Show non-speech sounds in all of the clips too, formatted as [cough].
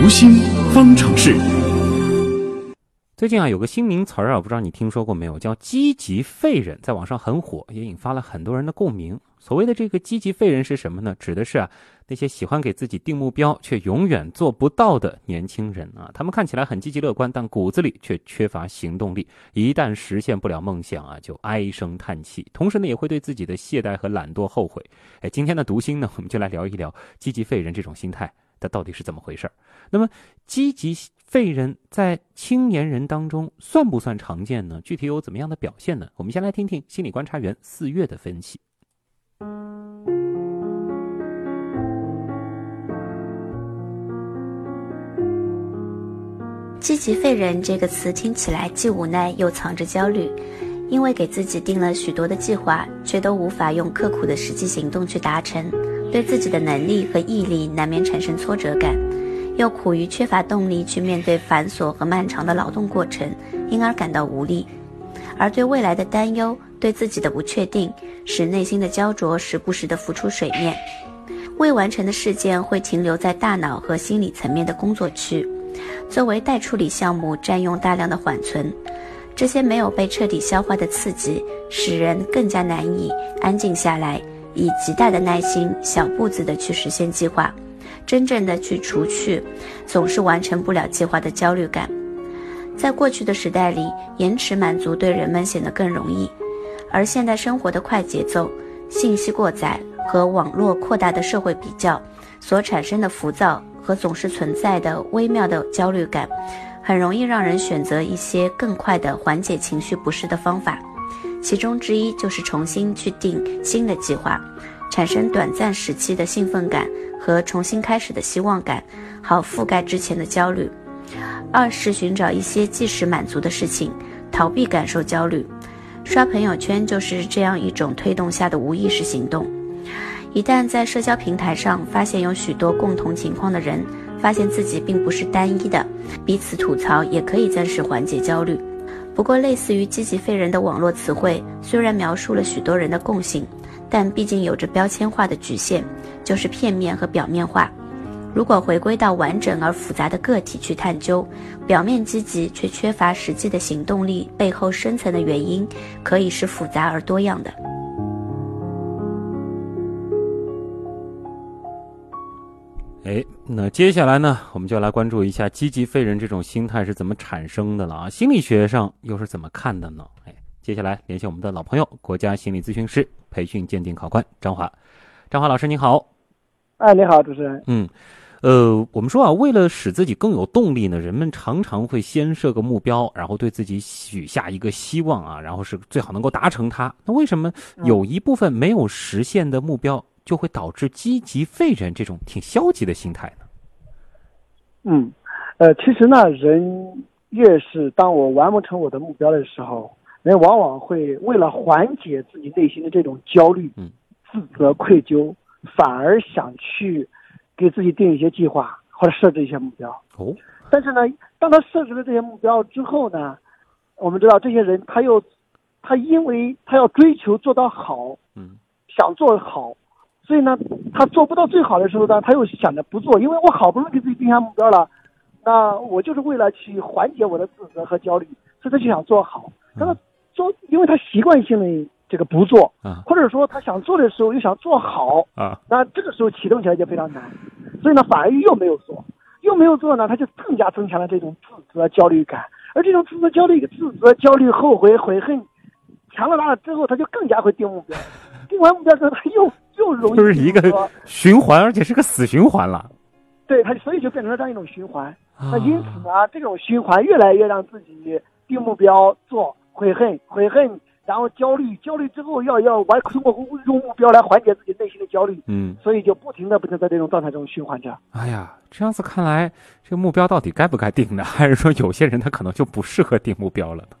读心方程式。最近啊，有个新名词儿啊，不知道你听说过没有？叫“积极废人”，在网上很火，也引发了很多人的共鸣。所谓的这个“积极废人”是什么呢？指的是啊，那些喜欢给自己定目标却永远做不到的年轻人啊。他们看起来很积极乐观，但骨子里却缺乏行动力。一旦实现不了梦想啊，就唉声叹气，同时呢，也会对自己的懈怠和懒惰后悔。哎，今天的读心呢，我们就来聊一聊“积极废人”这种心态，它到底是怎么回事儿？那么，积极。废人在青年人当中算不算常见呢？具体有怎么样的表现呢？我们先来听听心理观察员四月的分析。积极废人这个词听起来既无奈又藏着焦虑，因为给自己定了许多的计划，却都无法用刻苦的实际行动去达成，对自己的能力和毅力难免产生挫折感。又苦于缺乏动力去面对繁琐和漫长的劳动过程，因而感到无力；而对未来的担忧、对自己的不确定，使内心的焦灼时不时地浮出水面。未完成的事件会停留在大脑和心理层面的工作区，作为待处理项目占用大量的缓存。这些没有被彻底消化的刺激，使人更加难以安静下来，以极大的耐心、小步子地去实现计划。真正的去除去总是完成不了计划的焦虑感，在过去的时代里，延迟满足对人们显得更容易，而现代生活的快节奏、信息过载和网络扩大的社会比较所产生的浮躁和总是存在的微妙的焦虑感，很容易让人选择一些更快的缓解情绪不适的方法，其中之一就是重新去定新的计划。产生短暂时期的兴奋感和重新开始的希望感，好覆盖之前的焦虑；二是寻找一些即时满足的事情，逃避感受焦虑。刷朋友圈就是这样一种推动下的无意识行动。一旦在社交平台上发现有许多共同情况的人，发现自己并不是单一的，彼此吐槽也可以暂时缓解焦虑。不过，类似于积极废人的网络词汇，虽然描述了许多人的共性。但毕竟有着标签化的局限，就是片面和表面化。如果回归到完整而复杂的个体去探究，表面积极却缺乏实际的行动力背后深层的原因，可以是复杂而多样的。哎，那接下来呢，我们就来关注一下积极废人这种心态是怎么产生的了啊？心理学上又是怎么看的呢？哎。接下来联系我们的老朋友，国家心理咨询师培训鉴定考官张华。张华老师您好。哎，你好，主持人。嗯，呃，我们说啊，为了使自己更有动力呢，人们常常会先设个目标，然后对自己许下一个希望啊，然后是最好能够达成它。那为什么有一部分没有实现的目标，就会导致积极废人这种挺消极的心态呢？嗯，呃，其实呢，人越是当我完不成我的目标的时候。人往往会为了缓解自己内心的这种焦虑、自责、愧疚，反而想去给自己定一些计划或者设置一些目标。哦，但是呢，当他设置了这些目标之后呢，我们知道这些人他又他因为他要追求做到好，嗯，想做好，所以呢，他做不到最好的时候呢，他又想着不做，因为我好不容易给自己定下目标了，那我就是为了去缓解我的自责和焦虑，所以他就想做好，但是。做，因为他习惯性的这个不做，啊，或者说他想做的时候又想做好，啊，那这个时候启动起来就非常难，所以呢，反而又没有做，又没有做呢，他就更加增强了这种自责焦虑感，而这种自责焦虑、自责焦虑、后悔悔恨强了大了之后，他就更加会定目标，定完目标之后，他又又容易就是一个循环，而且是个死循环了。对他，所以就变成了这样一种循环。那因此呢，这种循环越来越让自己定目标做。悔恨，悔恨，然后焦虑，焦虑之后要要完通过 [laughs] 用目标来缓解自己内心的焦虑，嗯，所以就不停的不停在这种状态中循环着。哎呀，这样子看来，这个目标到底该不该定呢？还是说有些人他可能就不适合定目标了呢？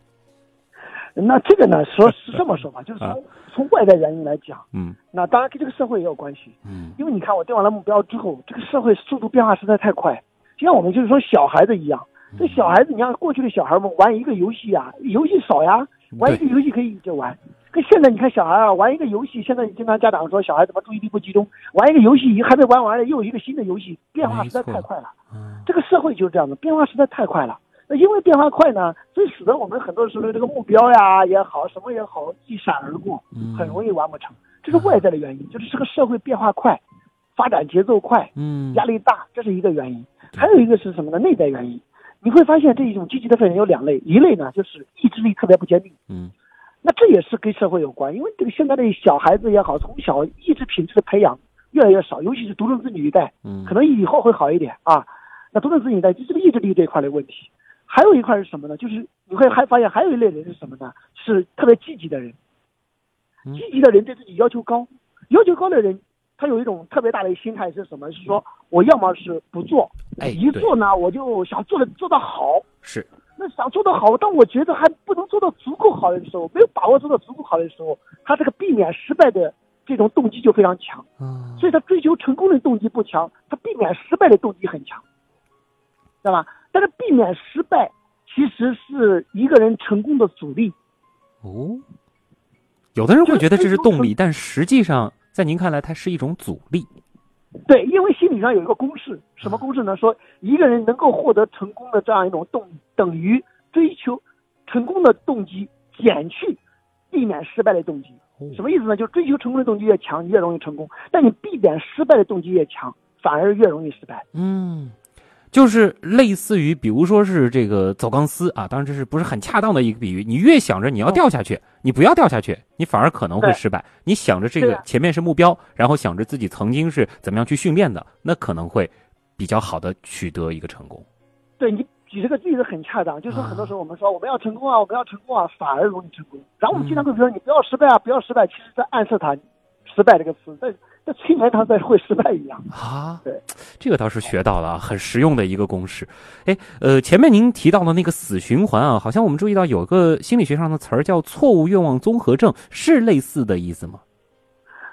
那这个呢，[laughs] 说是这么说吧，就是从从外在原因来讲，嗯，那当然跟这个社会也有关系，嗯，因为你看我定完了目标之后，这个社会速度变化实在太快，就像我们就是说小孩子一样。这小孩子，你像过去的小孩们玩一个游戏啊，游戏少呀，玩一个游戏可以一直玩。跟现在你看小孩啊，玩一个游戏，现在经常家长说小孩怎么注意力不集中，玩一个游戏还没玩完了，又有一个新的游戏，变化实在太快了。这个社会就是这样的，变化实在太快了。那因为变化快呢，所以使得我们很多时候这个目标呀也好，什么也好，一闪而过，很容易完不成。这是外在的原因，就是这个社会变化快，发展节奏快，嗯，压力大，这是一个原因。还有一个是什么呢？内在原因。你会发现这一种积极的废人有两类，一类呢就是意志力特别不坚定，嗯，那这也是跟社会有关，因为这个现在的小孩子也好，从小意志品质的培养越来越少，尤其是独生子女一代，嗯，可能以后会好一点啊。那独生子女一代就这个意志力这一块的问题。还有一块是什么呢？就是你会还发现还有一类人是什么呢？是特别积极的人，积极的人对自己要求高，要求高的人，他有一种特别大的心态是什么？是说我要么是不做，一做呢我就想做的做得好，是，那想做得好，当我觉得还不能做到足够好的时候，没有把握做到足够好的时候，他这个避免失败的这种动机就非常强，所以他追求成功的动机不强，他避免失败的动机很强，知道吧？但是避免失败，其实是一个人成功的阻力。哦，有的人会觉得这是动力，但实际上在您看来，它是一种阻力。对，因为心理上有一个公式，什么公式呢？说一个人能够获得成功的这样一种动力，等于追求成功的动机减去避免失败的动机。什么意思呢？就是追求成功的动机越强，你越容易成功；但你避免失败的动机越强，反而越容易失败。嗯。就是类似于，比如说是这个走钢丝啊，当然这是不是很恰当的一个比喻。你越想着你要掉下去，你不要掉下去，你反而可能会失败。你想着这个前面是目标，然后想着自己曾经是怎么样去训练的，那可能会比较好的取得一个成功。对你举这个例子很恰当，就是很多时候我们说我们要成功啊，我们要成功啊，反而容易成功。然后我们经常会说你不要失败啊，不要失败，其实在暗示他失败这个词在。这催眠他在会失败一样啊！对，这个倒是学到了，很实用的一个公式。哎，呃，前面您提到的那个死循环啊，好像我们注意到有个心理学上的词儿叫错误愿望综合症，是类似的意思吗？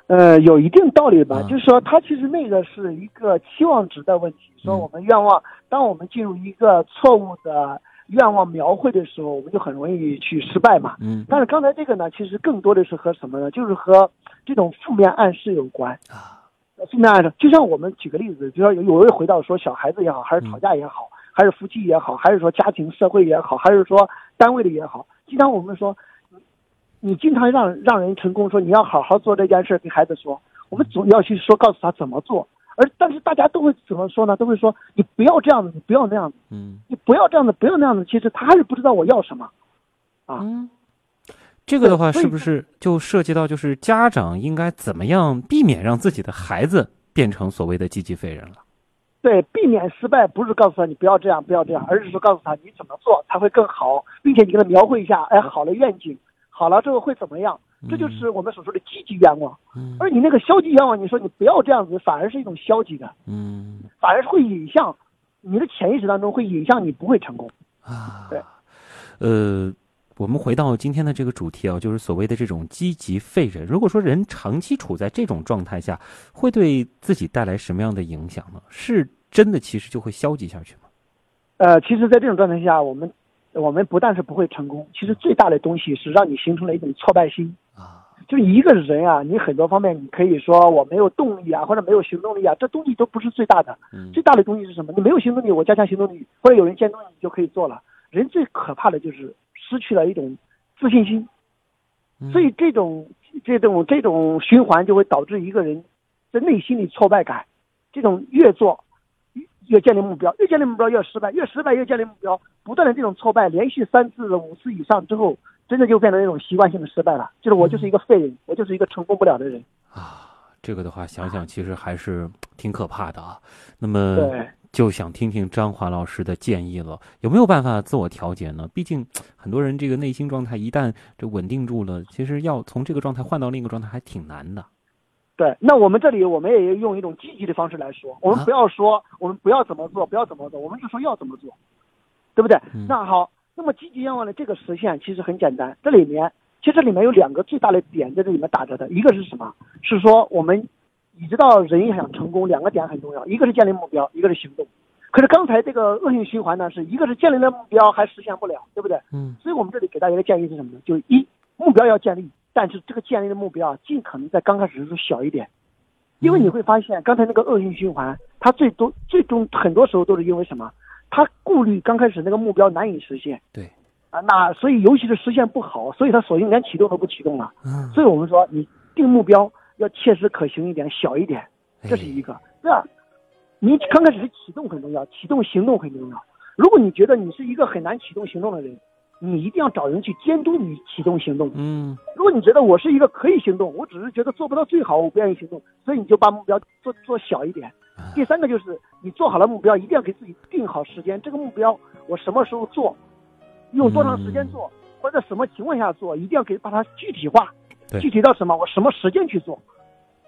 呃，有一定道理吧，就是说，它其实那个是一个期望值的问题。说我们愿望，当我们进入一个错误的愿望描绘的时候，我们就很容易去失败嘛。嗯。但是刚才这个呢，其实更多的是和什么呢？就是和这种负面暗示有关啊，负面暗示就像我们举个例子，就说有有人回到说小孩子也好，还是吵架也好，还是夫妻也好，还是说家庭社会也好，还是说单位的也好，经常我们说，你经常让让人成功，说你要好好做这件事，跟孩子说，我们总要去说告诉他怎么做，而但是大家都会怎么说呢？都会说你不要这样子，你不要那样子，嗯，你不要这样子，不要那样子，其实他还是不知道我要什么，啊。嗯这个的话，是不是就涉及到就是家长应该怎么样避免让自己的孩子变成所谓的积极废人了？对，避免失败不是告诉他你不要这样，不要这样，而是说告诉他你怎么做才会更好，并且你给他描绘一下，哎，好的愿景，好了之后会怎么样？这就是我们所说的积极愿望。嗯。而你那个消极愿望，你说你不要这样子，反而是一种消极的。嗯。反而会引向你的潜意识当中，会引向你不会成功。啊。对。呃。我们回到今天的这个主题啊，就是所谓的这种积极废人。如果说人长期处在这种状态下，会对自己带来什么样的影响呢？是真的其实就会消极下去吗？呃，其实，在这种状态下，我们我们不但是不会成功，其实最大的东西是让你形成了一种挫败心啊。就是一个人啊，你很多方面你可以说我没有动力啊，或者没有行动力啊，这东西都不是最大的。嗯。最大的东西是什么？你没有行动力，我加强行动力，或者有人监督你就可以做了。人最可怕的就是。失去了一种自信心，所以这种这种这种循环就会导致一个人在内心里挫败感。这种越做越建立目标，越建立目标越失败，越失败越建立目标，不断的这种挫败，连续三次、五次以上之后，真的就变成一种习惯性的失败了。就是我就是一个废人，我就是一个成功不了的人啊。这个的话，想想其实还是挺可怕的啊。那么。就想听听张华老师的建议了，有没有办法自我调节呢？毕竟很多人这个内心状态一旦这稳定住了，其实要从这个状态换到另一个状态还挺难的。对，那我们这里我们也用一种积极的方式来说，我们不要说我们不要怎么做，不要怎么做，我们就说要怎么做，对不对？那好，那么积极愿望的这个实现其实很简单，这里面其实这里面有两个最大的点在这里面打着的，一个是什么？是说我们。你知道人想成功，两个点很重要，一个是建立目标，一个是行动。可是刚才这个恶性循环呢，是一个是建立了目标还实现不了，对不对？嗯。所以我们这里给大家一个建议是什么呢？就是一目标要建立，但是这个建立的目标啊，尽可能在刚开始的时候小一点，因为你会发现，刚才那个恶性循环，它最多最终很多时候都是因为什么？他顾虑刚开始那个目标难以实现。对。啊，那所以尤其是实现不好，所以他索性连启动都不启动了。嗯。所以我们说，你定目标要切实可行一点，小一点，这是一个。第二，你刚开始是启动很重要，启动行动很重要。如果你觉得你是一个很难启动行动的人，你一定要找人去监督你启动行动。嗯。如果你觉得我是一个可以行动，我只是觉得做不到最好，我不愿意行动，所以你就把目标做做小一点。第三个就是你做好了目标，一定要给自己定好时间。这个目标我什么时候做？用多长时间做，或者什么情况下做，一定要给把它具体化，具体到什么，我什么时间去做，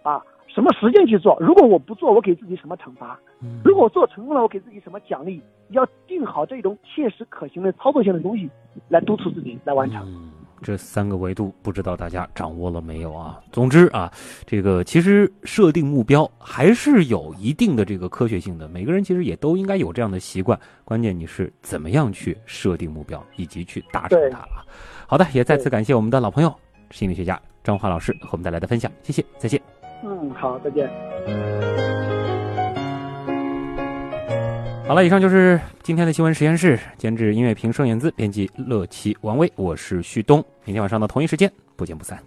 啊，什么时间去做？如果我不做，我给自己什么惩罚？如果我做成功了，我给自己什么奖励？要定好这种切实可行的操作性的东西，来督促自己来完成。这三个维度，不知道大家掌握了没有啊？总之啊，这个其实设定目标还是有一定的这个科学性的。每个人其实也都应该有这样的习惯，关键你是怎么样去设定目标，以及去达成它啊。好的，也再次感谢我们的老朋友心理学家张华老师和我们带来的分享，谢谢，再见。嗯，好，再见。好了，以上就是今天的新闻实验室。监制音乐评、声演字，编辑乐奇、王威，我是旭东。明天晚上的同一时间，不见不散。